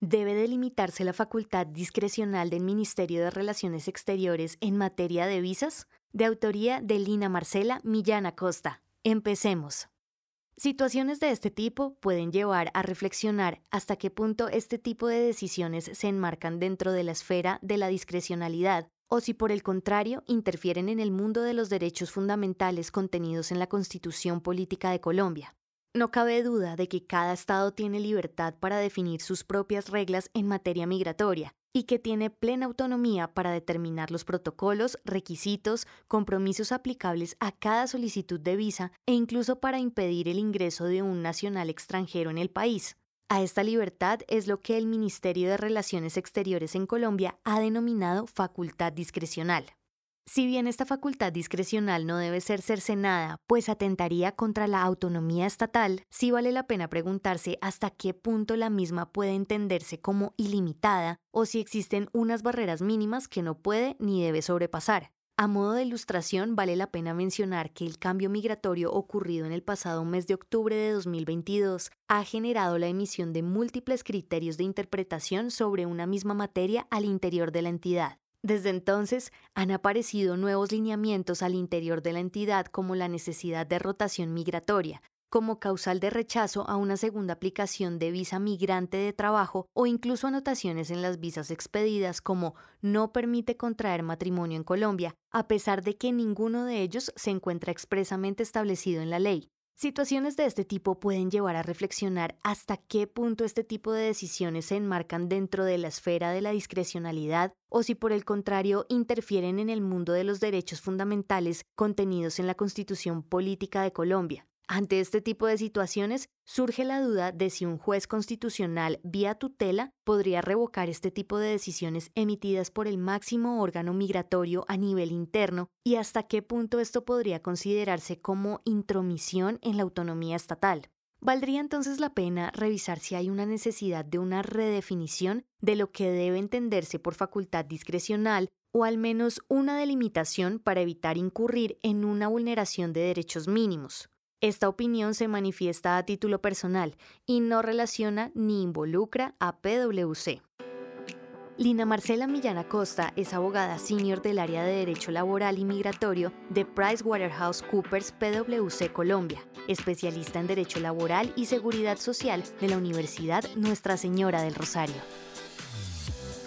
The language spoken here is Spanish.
debe delimitarse la facultad discrecional del Ministerio de Relaciones Exteriores en materia de visas? De autoría de Lina Marcela Millán Acosta. Empecemos. Situaciones de este tipo pueden llevar a reflexionar hasta qué punto este tipo de decisiones se enmarcan dentro de la esfera de la discrecionalidad o si por el contrario interfieren en el mundo de los derechos fundamentales contenidos en la Constitución Política de Colombia. No cabe duda de que cada Estado tiene libertad para definir sus propias reglas en materia migratoria y que tiene plena autonomía para determinar los protocolos, requisitos, compromisos aplicables a cada solicitud de visa e incluso para impedir el ingreso de un nacional extranjero en el país. A esta libertad es lo que el Ministerio de Relaciones Exteriores en Colombia ha denominado facultad discrecional. Si bien esta facultad discrecional no debe ser cercenada, pues atentaría contra la autonomía estatal, sí vale la pena preguntarse hasta qué punto la misma puede entenderse como ilimitada o si existen unas barreras mínimas que no puede ni debe sobrepasar. A modo de ilustración, vale la pena mencionar que el cambio migratorio ocurrido en el pasado mes de octubre de 2022 ha generado la emisión de múltiples criterios de interpretación sobre una misma materia al interior de la entidad. Desde entonces han aparecido nuevos lineamientos al interior de la entidad como la necesidad de rotación migratoria, como causal de rechazo a una segunda aplicación de visa migrante de trabajo o incluso anotaciones en las visas expedidas como no permite contraer matrimonio en Colombia, a pesar de que ninguno de ellos se encuentra expresamente establecido en la ley. Situaciones de este tipo pueden llevar a reflexionar hasta qué punto este tipo de decisiones se enmarcan dentro de la esfera de la discrecionalidad o si por el contrario interfieren en el mundo de los derechos fundamentales contenidos en la Constitución Política de Colombia. Ante este tipo de situaciones, surge la duda de si un juez constitucional vía tutela podría revocar este tipo de decisiones emitidas por el máximo órgano migratorio a nivel interno y hasta qué punto esto podría considerarse como intromisión en la autonomía estatal. Valdría entonces la pena revisar si hay una necesidad de una redefinición de lo que debe entenderse por facultad discrecional o al menos una delimitación para evitar incurrir en una vulneración de derechos mínimos. Esta opinión se manifiesta a título personal y no relaciona ni involucra a PwC. Lina Marcela Millán Acosta es abogada senior del área de Derecho Laboral y Migratorio de PricewaterhouseCoopers PwC Colombia, especialista en Derecho Laboral y Seguridad Social de la Universidad Nuestra Señora del Rosario.